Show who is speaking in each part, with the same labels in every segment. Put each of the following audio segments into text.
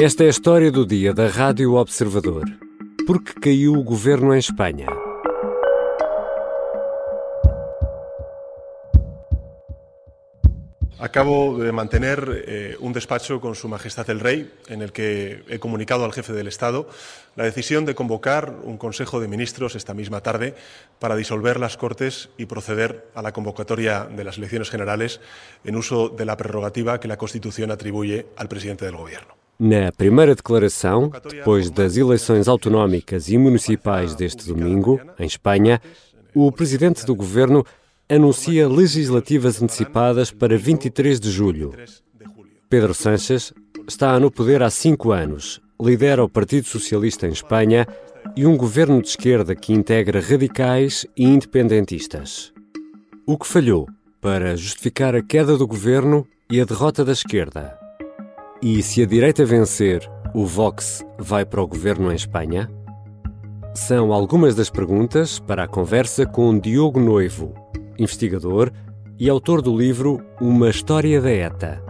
Speaker 1: Esta é a história do dia da Rádio Observador. Porque caiu o governo em Espanha.
Speaker 2: Acabo de mantener eh, un despacho con Su Majestad el Rey en el que he comunicado al jefe del Estado la decisión de convocar un Consejo de Ministros esta misma tarde para disolver las Cortes y proceder a la convocatoria de las elecciones generales en uso de la prerrogativa que la Constitución atribuye al presidente del Gobierno.
Speaker 1: Na primeira declaração, depois das eleições autonómicas e municipais deste domingo, em Espanha, o presidente do governo anuncia legislativas antecipadas para 23 de julho. Pedro Sánchez está no poder há cinco anos, lidera o Partido Socialista em Espanha e um governo de esquerda que integra radicais e independentistas. O que falhou para justificar a queda do governo e a derrota da esquerda? E se a direita vencer, o Vox vai para o governo em Espanha? São algumas das perguntas para a conversa com Diogo Noivo, investigador e autor do livro Uma História da ETA.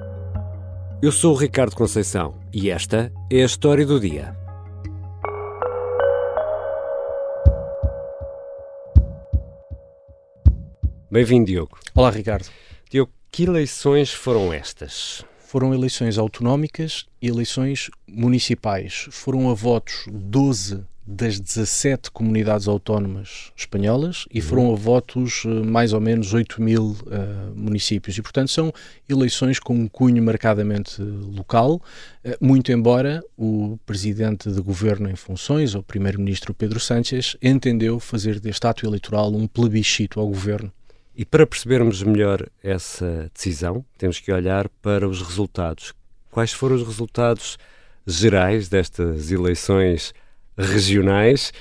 Speaker 1: Eu sou o Ricardo Conceição e esta é a história do dia. Bem-vindo, Diogo.
Speaker 3: Olá, Ricardo.
Speaker 1: Diogo, que eleições foram estas?
Speaker 3: Foram eleições autonómicas e eleições municipais. Foram a votos 12 das 17 comunidades autónomas espanholas e foram a votos eh, mais ou menos 8 mil uh, municípios. E, portanto, são eleições com um cunho marcadamente local, uh, muito embora o presidente de governo em funções, o primeiro-ministro Pedro Sánchez, entendeu fazer deste ato eleitoral um plebiscito ao governo.
Speaker 1: E para percebermos melhor essa decisão, temos que olhar para os resultados. Quais foram os resultados gerais destas eleições? regionais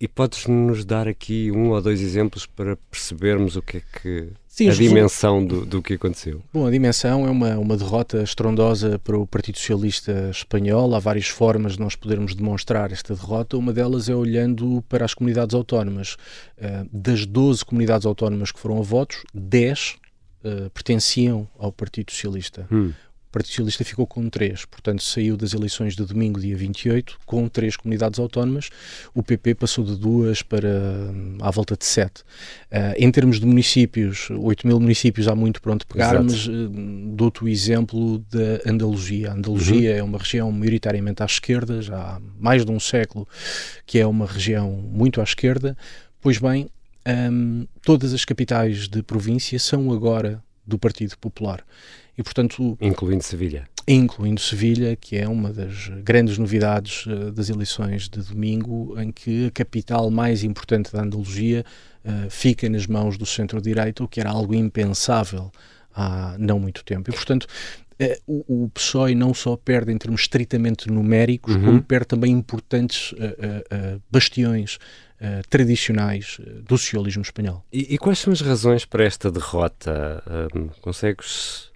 Speaker 1: e podes-nos dar aqui um ou dois exemplos para percebermos o que é que Sim, a dimensão do, do que aconteceu?
Speaker 3: Bom, a dimensão é uma, uma derrota estrondosa para o Partido Socialista Espanhol. Há várias formas de nós podermos demonstrar esta derrota. Uma delas é olhando para as comunidades autónomas. Uh, das 12 comunidades autónomas que foram a votos, 10 uh, pertenciam ao Partido Socialista. Hum. O Partido Socialista ficou com três, portanto saiu das eleições de domingo, dia 28, com três comunidades autónomas. O PP passou de duas para hum, à volta de sete. Uh, em termos de municípios, 8 mil municípios há muito pronto pegar, Exato. mas uh, dou-te o exemplo da Andaluzia. A Andaluzia uhum. é uma região maioritariamente à esquerda, já há mais de um século que é uma região muito à esquerda. Pois bem, um, todas as capitais de província são agora do Partido Popular. E, portanto,
Speaker 1: incluindo Sevilha.
Speaker 3: Incluindo Sevilha, que é uma das grandes novidades uh, das eleições de domingo, em que a capital mais importante da Andaluzia uh, fica nas mãos do centro-direita, o que era algo impensável há não muito tempo. E, portanto, Uh, o, o PSOE não só perde em termos estritamente numéricos, uhum. como perde também importantes uh, uh, bastiões tradicionais do socialismo espanhol.
Speaker 1: E, e, quais são as razões para esta derrota? consegues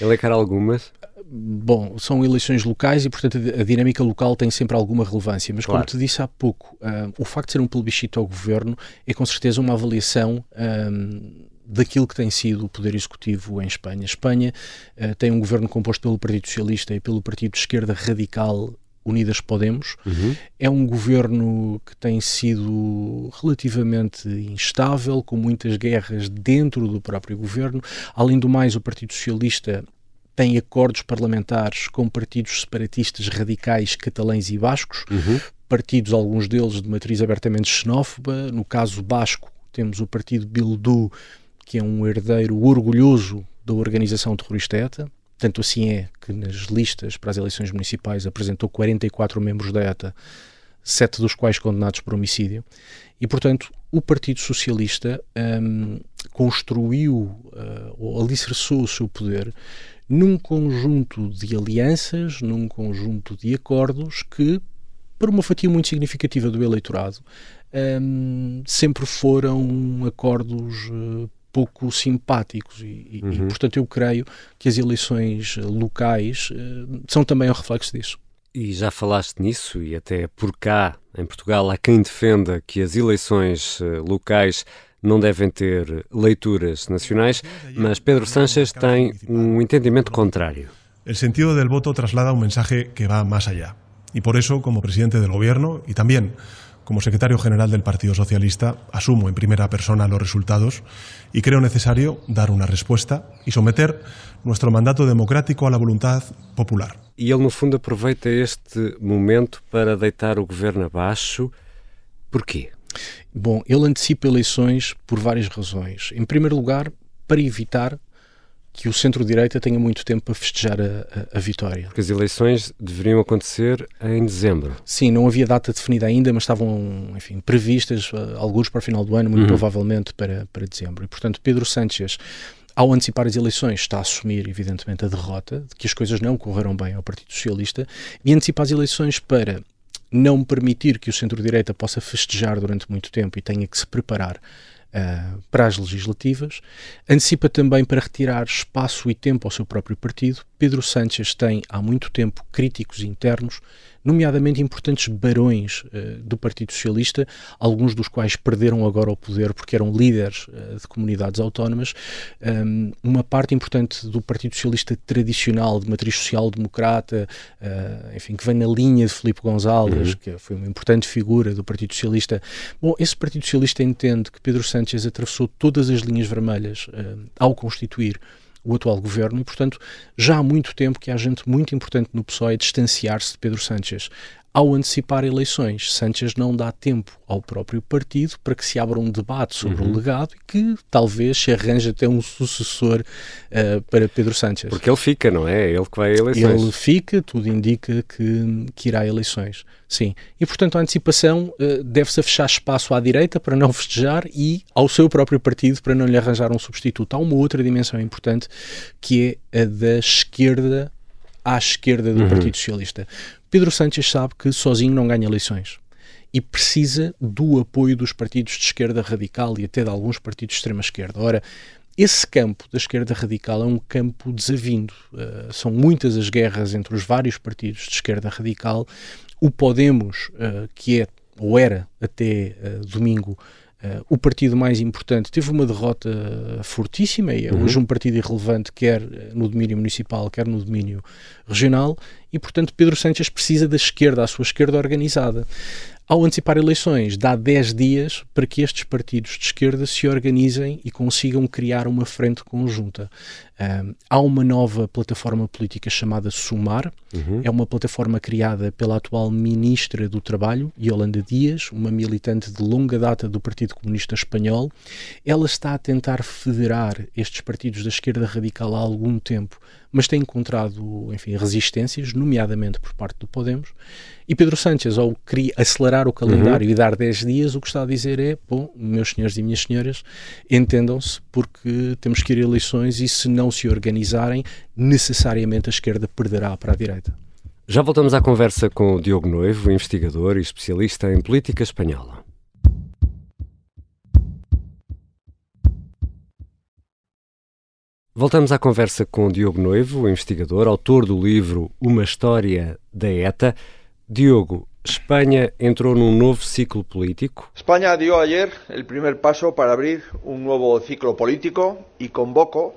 Speaker 1: Elencar algumas?
Speaker 3: Bom, são eleições locais e, portanto, a dinâmica local tem sempre alguma relevância. Mas, claro. como te disse há pouco, uh, o facto de ser um plebiscito ao governo é com certeza uma avaliação. Um, daquilo que tem sido o poder executivo em Espanha. Espanha uh, tem um governo composto pelo Partido Socialista e pelo Partido de Esquerda Radical Unidas Podemos. Uhum. É um governo que tem sido relativamente instável, com muitas guerras dentro do próprio governo. Além do mais, o Partido Socialista tem acordos parlamentares com partidos separatistas radicais catalães e bascos, uhum. partidos, alguns deles de matriz abertamente xenófoba. No caso basco, temos o partido Bildu, que é um herdeiro orgulhoso da organização terrorista ETA. Tanto assim é que nas listas para as eleições municipais apresentou 44 membros da ETA, sete dos quais condenados por homicídio. E, portanto, o Partido Socialista um, construiu uh, ou alicerçou o seu poder num conjunto de alianças, num conjunto de acordos que, para uma fatia muito significativa do eleitorado, um, sempre foram acordos uh, pouco simpáticos e, uhum. e, portanto eu creio que as eleições locais uh, são também um reflexo disso.
Speaker 1: E já falaste nisso e até por cá em Portugal há quem defenda que as eleições uh, locais não devem ter leituras nacionais, mas Pedro Sánchez tem um entendimento contrário.
Speaker 2: El sentido del voto traslada un mensaje que va más allá. Y por eso, como presidente del Gobierno y también como secretario general del Partido Socialista, asumo en primera persona los resultados y creo necesario dar una respuesta y someter nuestro mandato democrático a la voluntad popular.
Speaker 1: E ele, no fundo, aproveita este momento para deitar o governo abaixo. Porquê?
Speaker 3: Bom, ele antecipa eleições por várias razões. Em primeiro lugar, para evitar que o centro-direita tenha muito tempo para festejar a, a, a, vitória.
Speaker 1: Porque as eleições deveriam acontecer em dezembro.
Speaker 3: Sim, não havia data definida ainda, mas estavam, enfim, previstas uh, alguns para o final do ano, muito uhum. provavelmente para, para dezembro. E, portanto, Pedro Sánchez ao antecipar as eleições, está a assumir, evidentemente, a derrota, de que as coisas não correram bem ao Partido Socialista, e antecipa as eleições para não permitir que o centro-direita possa festejar durante muito tempo e tenha que se preparar para as legislativas. Antecipa também para retirar espaço e tempo ao seu próprio partido. Pedro Sánchez tem há muito tempo críticos internos nomeadamente importantes barões uh, do Partido Socialista, alguns dos quais perderam agora o poder porque eram líderes uh, de comunidades autónomas. Um, uma parte importante do Partido Socialista tradicional, de matriz social-democrata, uh, enfim, que vem na linha de Filipe González, uhum. que foi uma importante figura do Partido Socialista. Bom, esse Partido Socialista entende que Pedro Sánchez atravessou todas as linhas vermelhas ao constituir o atual governo e, portanto, já há muito tempo que há gente muito importante no PSOE distanciar-se de Pedro Sánchez. Ao antecipar eleições, Sánchez não dá tempo ao próprio partido para que se abra um debate sobre uhum. o legado e que talvez se arranje até um sucessor uh, para Pedro Sánchez.
Speaker 1: Porque ele fica, não é? Ele que vai a eleições.
Speaker 3: Ele fica, tudo indica que, que irá a eleições. Sim. E, portanto, a antecipação uh, deve-se a fechar espaço à direita para não festejar e ao seu próprio partido para não lhe arranjar um substituto. Há uma outra dimensão importante que é a da esquerda à esquerda do uhum. Partido Socialista. Pedro Sánchez sabe que sozinho não ganha eleições e precisa do apoio dos partidos de esquerda radical e até de alguns partidos de extrema esquerda. Ora, esse campo da esquerda radical é um campo desavindo. Uh, são muitas as guerras entre os vários partidos de esquerda radical. O Podemos, uh, que é ou era até uh, domingo Uh, o partido mais importante teve uma derrota fortíssima e é uhum. hoje um partido irrelevante, quer no domínio municipal, quer no domínio regional, e portanto Pedro Sánchez precisa da esquerda, a sua esquerda organizada ao antecipar eleições, dá 10 dias para que estes partidos de esquerda se organizem e consigam criar uma frente conjunta. Um, há uma nova plataforma política chamada Sumar, uhum. é uma plataforma criada pela atual Ministra do Trabalho, Yolanda Dias, uma militante de longa data do Partido Comunista Espanhol. Ela está a tentar federar estes partidos da esquerda radical há algum tempo, mas tem encontrado, enfim, resistências, nomeadamente por parte do Podemos. E Pedro Sánchez, ao acelerar o calendário uhum. e dar 10 dias, o que está a dizer é: bom, meus senhores e minhas senhoras, entendam-se, porque temos que ir a eleições e se não se organizarem, necessariamente a esquerda perderá para a direita.
Speaker 1: Já voltamos à conversa com o Diogo Noivo, investigador e especialista em política espanhola. Voltamos à conversa com o Diogo Noivo, investigador, autor do livro Uma História da ETA. Diogo, España entró en un nuevo ciclo político.
Speaker 4: España dio ayer el primer paso para abrir un nuevo ciclo político y convoco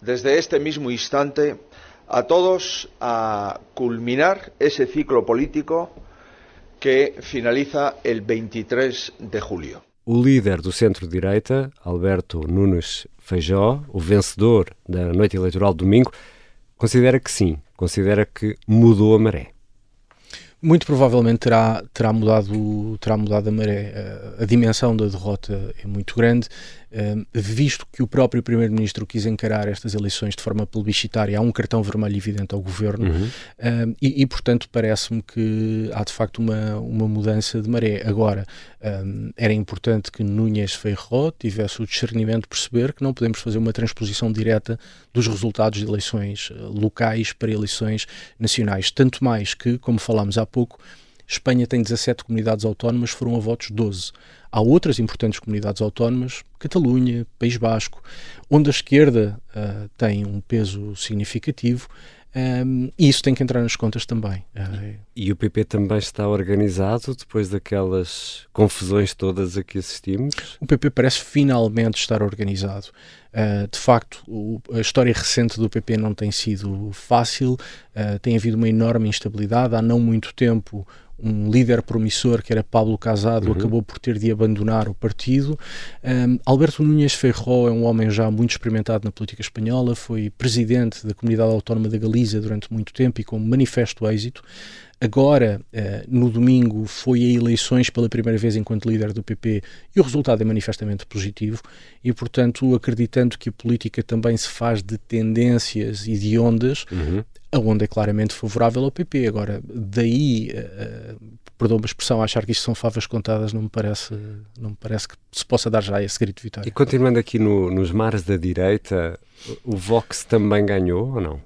Speaker 4: desde este mismo instante a todos a culminar ese ciclo político que finaliza el 23 de julio.
Speaker 1: O líder do centro-direita, Alberto Nunes Feijó, o vencedor da noite eleitoral de domingo, considera que sim, considera que mudou a maré.
Speaker 3: Muito provavelmente terá, terá, mudado, terá mudado a maré. A, a dimensão da derrota é muito grande visto que o próprio Primeiro-Ministro quis encarar estas eleições de forma plebiscitária, há um cartão vermelho evidente ao governo uhum. e, e, portanto, parece-me que há de facto uma, uma mudança de maré. Agora, era importante que Núñez Feijó tivesse o discernimento de perceber que não podemos fazer uma transposição direta dos resultados de eleições eh, locais para eleições nacionais. Tanto mais que, como falámos há pouco, Espanha tem 17 comunidades autónomas, foram a votos 12. Há outras importantes comunidades autónomas, Catalunha, País Basco, onde a esquerda uh, tem um peso significativo um, e isso tem que entrar nas contas também.
Speaker 1: E o PP também está organizado depois daquelas confusões todas a que assistimos?
Speaker 3: O PP parece finalmente estar organizado. Uh, de facto, o, a história recente do PP não tem sido fácil, uh, tem havido uma enorme instabilidade. Há não muito tempo, um líder promissor que era Pablo Casado uhum. acabou por ter de abandonar o partido. Um, Alberto Núñez Feijó é um homem já muito experimentado na política espanhola, foi presidente da Comunidade Autónoma da Galiza durante muito tempo e com manifesto êxito. Agora, uh, no domingo, foi a eleições pela primeira vez enquanto líder do PP e o resultado é manifestamente positivo e, portanto, acreditando que a política também se faz de tendências e de ondas, uhum a onda é claramente favorável ao PP. Agora, daí, uh, perdoa-me a expressão, achar que isto são favas contadas não me parece, não me parece que se possa dar já esse grito de vitória.
Speaker 1: E continuando aqui no, nos mares da direita, o Vox também ganhou ou não?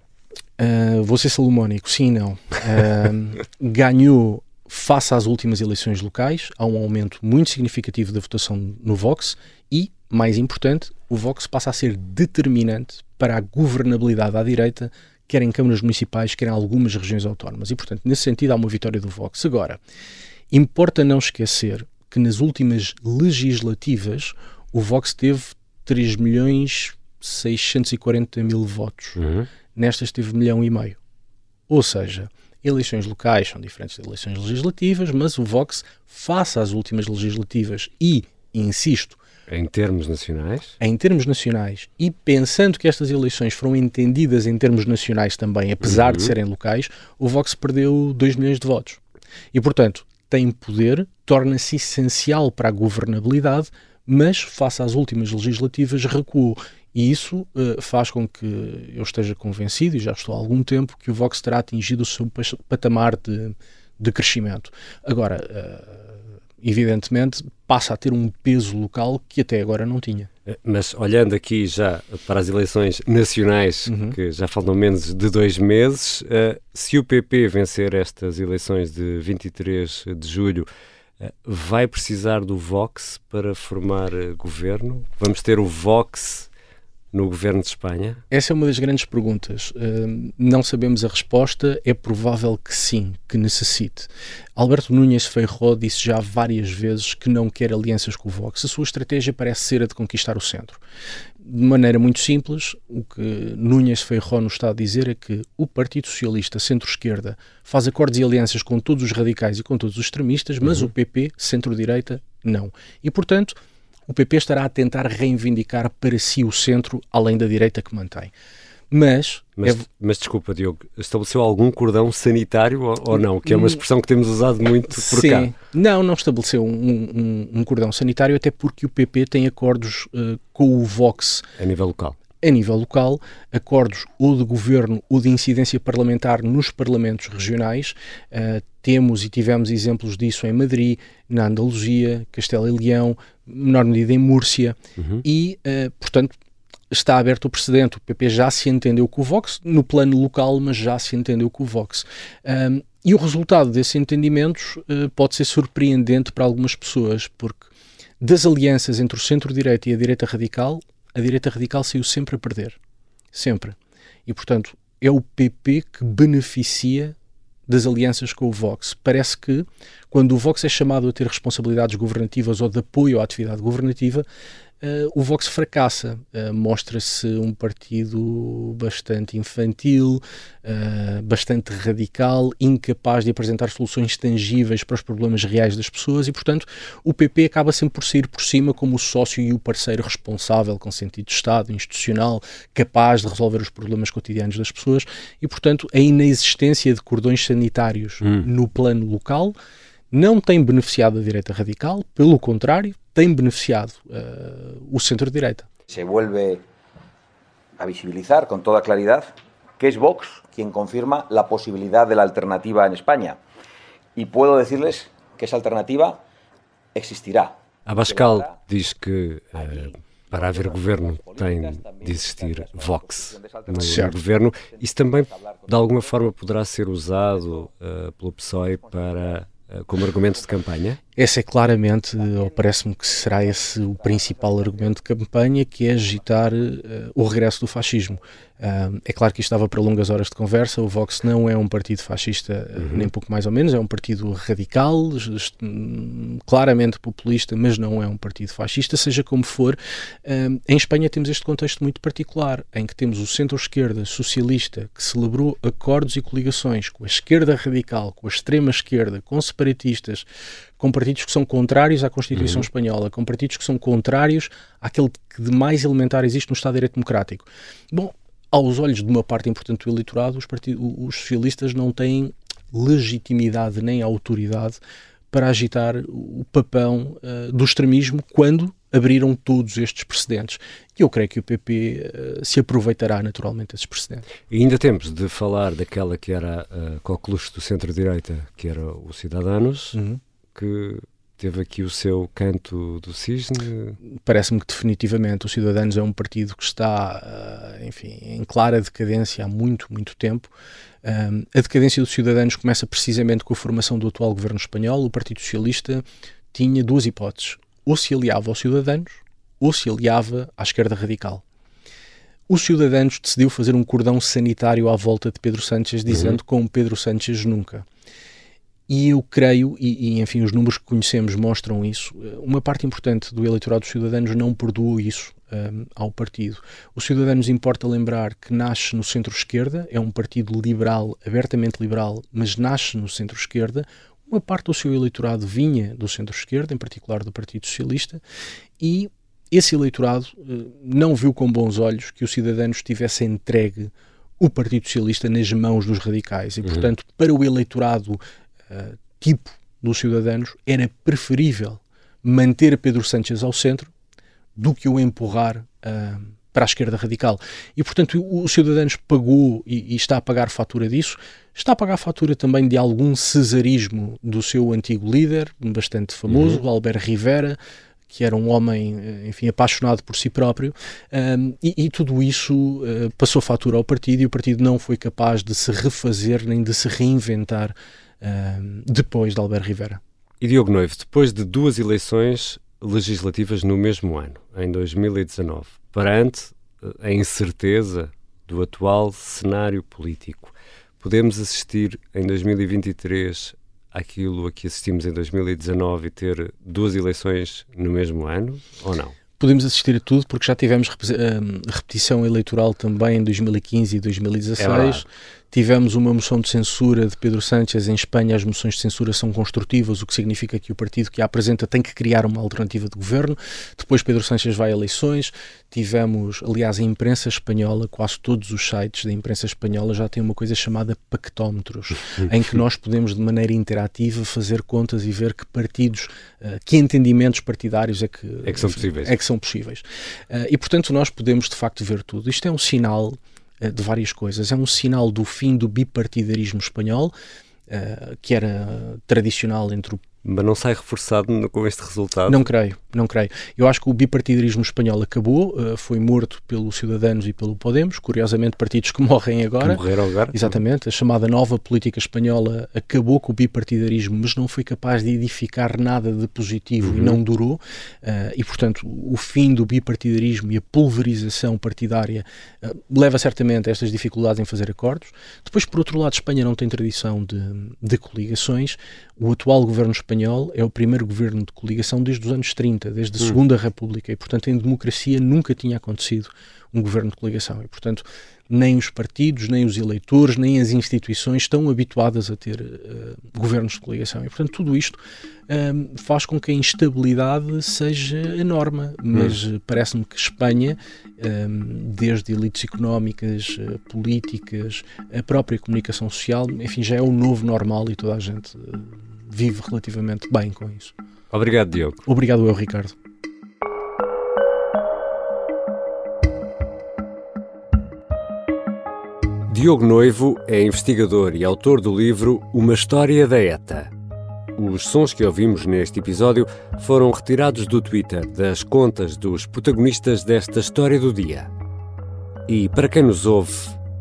Speaker 3: Uh, vou ser salomónico, sim e não. Uh, ganhou face às últimas eleições locais, há um aumento muito significativo da votação no Vox e, mais importante, o Vox passa a ser determinante para a governabilidade à direita quer em câmaras municipais, quer em algumas regiões autónomas. E, portanto, nesse sentido, há uma vitória do Vox. Agora, importa não esquecer que nas últimas legislativas o Vox teve 3 milhões 640 mil votos. Uhum. Nestas teve milhão e meio. Ou seja, eleições locais são diferentes de eleições legislativas, mas o Vox, face às últimas legislativas e, insisto,
Speaker 1: em termos nacionais?
Speaker 3: Em termos nacionais. E pensando que estas eleições foram entendidas em termos nacionais também, apesar uhum. de serem locais, o Vox perdeu 2 milhões de votos. E, portanto, tem poder, torna-se essencial para a governabilidade, mas, face às últimas legislativas, recuou. E isso uh, faz com que eu esteja convencido, e já estou há algum tempo, que o Vox terá atingido o seu patamar de, de crescimento. Agora. Uh, evidentemente, passa a ter um peso local que até agora não tinha.
Speaker 1: Eh, mas olhando aqui já para as eleições nacionais, uhum. que já faltam menos de dois meses, uh, se o PP vencer estas eleições de 23 de julho, uh, vai precisar do Vox para formar governo? Vamos ter o Vox no governo de Espanha?
Speaker 3: Essa é uma das grandes perguntas. Uh, não sabemos a resposta, é provável que sim, que necessite. Alberto Núñez Feijó disse já várias vezes que não quer alianças com o Vox. A sua estratégia parece ser a de conquistar o centro. De maneira muito simples, o que Núñez Feijó nos está a dizer é que o Partido Socialista, centro-esquerda, faz acordos e alianças com todos os radicais e com todos os extremistas, mas uhum. o PP, centro-direita, não. E, portanto, o PP estará a tentar reivindicar para si o centro, além da direita que mantém. Mas,
Speaker 1: mas, é... mas, desculpa, Diogo, estabeleceu algum cordão sanitário ou, ou, não? Que é uma expressão que temos usado muito por
Speaker 3: Sim.
Speaker 1: cá.
Speaker 3: Não, não estabeleceu um, um, um, cordão sanitário, até porque o PP tem acordos uh, com o Vox.
Speaker 1: A nível local.
Speaker 3: A nível local, acordos ou de governo ou de incidência parlamentar nos parlamentos regionais. Uh, temos e tivemos exemplos disso em Madrid, na Andaluzia, Castelo e Leão, menor medida em Múrcia, uhum. e, uh, portanto, está aberto o precedente. O PP já se entendeu com o Vox, no plano local, mas já se entendeu com o Vox. Um, e o resultado desses entendimentos uh, pode ser surpreendente para algumas pessoas, porque das alianças entre o centro-direita e a direita radical, a direita radical saiu sempre a perder. Sempre. E, portanto, é o PP que beneficia das alianças com o Vox. Parece que, quando o Vox é chamado a ter responsabilidades governativas ou de apoio à atividade governativa, Uh, o Vox fracassa, uh, mostra-se um partido bastante infantil, uh, bastante radical, incapaz de apresentar soluções tangíveis para os problemas reais das pessoas e, portanto, o PP acaba sempre por sair por cima como o sócio e o parceiro responsável, com sentido de Estado, institucional, capaz de resolver os problemas cotidianos das pessoas e, portanto, a inexistência de cordões sanitários hum. no plano local não tem beneficiado a direita radical, pelo contrário, tem beneficiado uh, o centro-direita.
Speaker 5: Se vuelve a visibilizar con toda claridad que es Vox quien confirma la posibilidad de la alternativa en España. Y puedo decirles que esa alternativa existirá.
Speaker 1: Abascal diz que uh, para haver governo tem de existir Vox no, no governo. Isso também, de alguma forma, poderá ser usado uh, pelo PSOE para eh, como argumento de campanha?
Speaker 3: Esse é claramente, ou parece-me que será esse o principal argumento de campanha, que é agitar uh, o regresso do fascismo. Uh, é claro que isto estava para longas horas de conversa. O Vox não é um partido fascista, uh, uhum. nem pouco mais ou menos, é um partido radical, claramente populista, mas não é um partido fascista, seja como for. em Espanha temos este contexto muito particular, em que temos o centro-esquerda socialista que celebrou acordos e coligações com a esquerda radical, com a extrema-esquerda, com separatistas com partidos que são contrários à Constituição uhum. Espanhola, com partidos que são contrários àquele que de mais elementar existe no Estado de Direito Democrático. Bom, aos olhos de uma parte importante do eleitorado, os, os socialistas não têm legitimidade nem autoridade para agitar o papão uh, do extremismo quando abriram todos estes precedentes. E eu creio que o PP uh, eh, se aproveitará naturalmente desses precedentes.
Speaker 1: E ainda temos de falar daquela que era a coqueluche do centro-direita, que era o Cidadanos, uhum que teve aqui o seu canto do cisne?
Speaker 3: Parece-me que definitivamente o Cidadanos é um partido que está, eh, enfim, em clara decadência há muito, muito tempo. Um, a decadência dos Cidadanos começa precisamente com a formação do atual governo espanhol. O Partido Socialista tinha duas hipóteses: ou se aliava aos Cidadanos ou se aliava à esquerda radical. Os Cidadanos decidiu fazer um cordão sanitário à volta de Pedro Sánchez, dizendo uhum. como Pedro Sánchez nunca. E eu creio, e, e, enfim, os números que conhecemos mostram isso, eh, uma parte importante do eleitorado dos cidadãos não perdoou isso um, ehm, ao partido. Os cidadãos importa lembrar que nasce no centro-esquerda, é um partido liberal, abertamente liberal, mas nasce no centro-esquerda. Uma parte do seu eleitorado vinha do centro-esquerda, em particular do Partido Socialista, e esse eleitorado uh, não viu com bons olhos que os cidadãos tivessem entregue o Partido Socialista nas mãos dos radicais. E, uhum. portanto, para o eleitorado uh, tipo dos cidadãos, era preferível manter Pedro Sánchez ao centro do que o empurrar uh, para a esquerda radical. E, portanto, os cidadãos pagou e, e, está a pagar fatura disso. Está a pagar fatura também de algum cesarismo do seu antigo líder, bastante famoso, uhum. Albert Rivera, que era um homem, eh, enfim, apaixonado por si próprio, um, e, e, tudo isso uh, passou fatura ao partido e o partido não foi capaz de se refazer nem de se reinventar depois de Albert Rivera.
Speaker 1: E Diogo Noivo, depois de duas eleições legislativas no mesmo ano, em 2019, perante eh, a incerteza do atual cenário político, podemos assistir em 2023 àquilo a que assistimos em 2019 e ter duas eleições no mesmo ano ou não?
Speaker 3: podemos assistir a tudo porque já tivemos repetição eleitoral também em 2015 e 2016. É Tivemos uma moção de censura de Pedro Sánchez em Espanha. As moções de censura são construtivas, o que significa que o partido que a apresenta tem que criar uma alternativa de governo. Depois Pedro Sánchez vai a eleições. Tivemos, aliás, a imprensa espanhola, quase todos os sites da imprensa espanhola já têm uma coisa chamada pactómetros, em que nós podemos de maneira interativa fazer contas e ver que partidos, uh, que entendimentos partidários é que,
Speaker 1: é que são possíveis.
Speaker 3: É que são possíveis. Uh, e portanto nós podemos de facto ver tudo. Isto é um sinal eh, de várias coisas. É um sinal do fim do bipartidarismo espanhol, uh, que era tradicional entre o
Speaker 1: mas não sai reforçado com este resultado?
Speaker 3: Não creio, não creio. Eu acho que o bipartidarismo espanhol acabou, uh, foi morto pelos Ciudadanos e pelo Podemos, curiosamente partidos que morrem agora.
Speaker 1: Que morreram agora.
Speaker 3: Exatamente. A chamada nova política espanhola acabou com o bipartidarismo, mas não foi capaz de edificar nada de positivo uhum. e não durou. Uh, e, portanto, o fim do bipartidarismo e a pulverização partidária uh, leva certamente a estas dificuldades em fazer acordos. Depois, por outro lado, Espanha não tem tradição de, de coligações. O atual governo espanhol é o primeiro governo de coligação desde os anos 30, desde a hum. Segunda República, e portanto em democracia nunca tinha acontecido um governo de coligação. E portanto nem os partidos, nem os eleitores, nem as instituições estão habituadas a ter uh, governos de coligação. E portanto tudo isto eh, faz com que a instabilidade seja a norma. Mas hum. parece-me que Espanha, um, desde elites económicas, uh, políticas, a própria comunicação social, enfim, já é o novo normal e toda a gente. Uh, vive relativamente bem com isso.
Speaker 1: Obrigado, Diogo.
Speaker 3: Obrigado eu, Ricardo.
Speaker 1: Diogo Noivo é investigador e autor do livro Uma História da ETA. Os sons que ouvimos neste episódio foram retirados do Twitter das contas dos protagonistas desta história do dia. E para quem nos ouve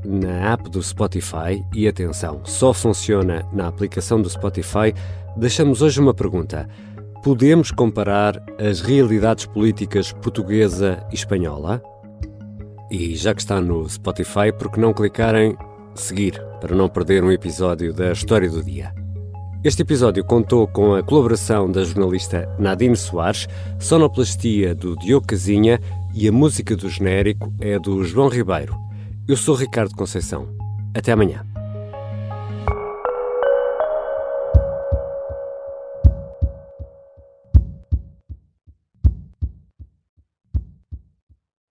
Speaker 1: na app do Spotify, e atenção, só funciona na aplicação do Spotify, deixamos hoje uma pergunta. Podemos comparar as realidades políticas portuguesa e espanhola? E já que está no Spotify, por que não clicar em seguir para não perder um episódio da História do Dia? Este episódio contou com a colaboração da jornalista Nadine Soares, sonoplastia do Diogo Casinha e a música do genérico é do João Ribeiro. Eu sou Ricardo Conceição. Até amanhã.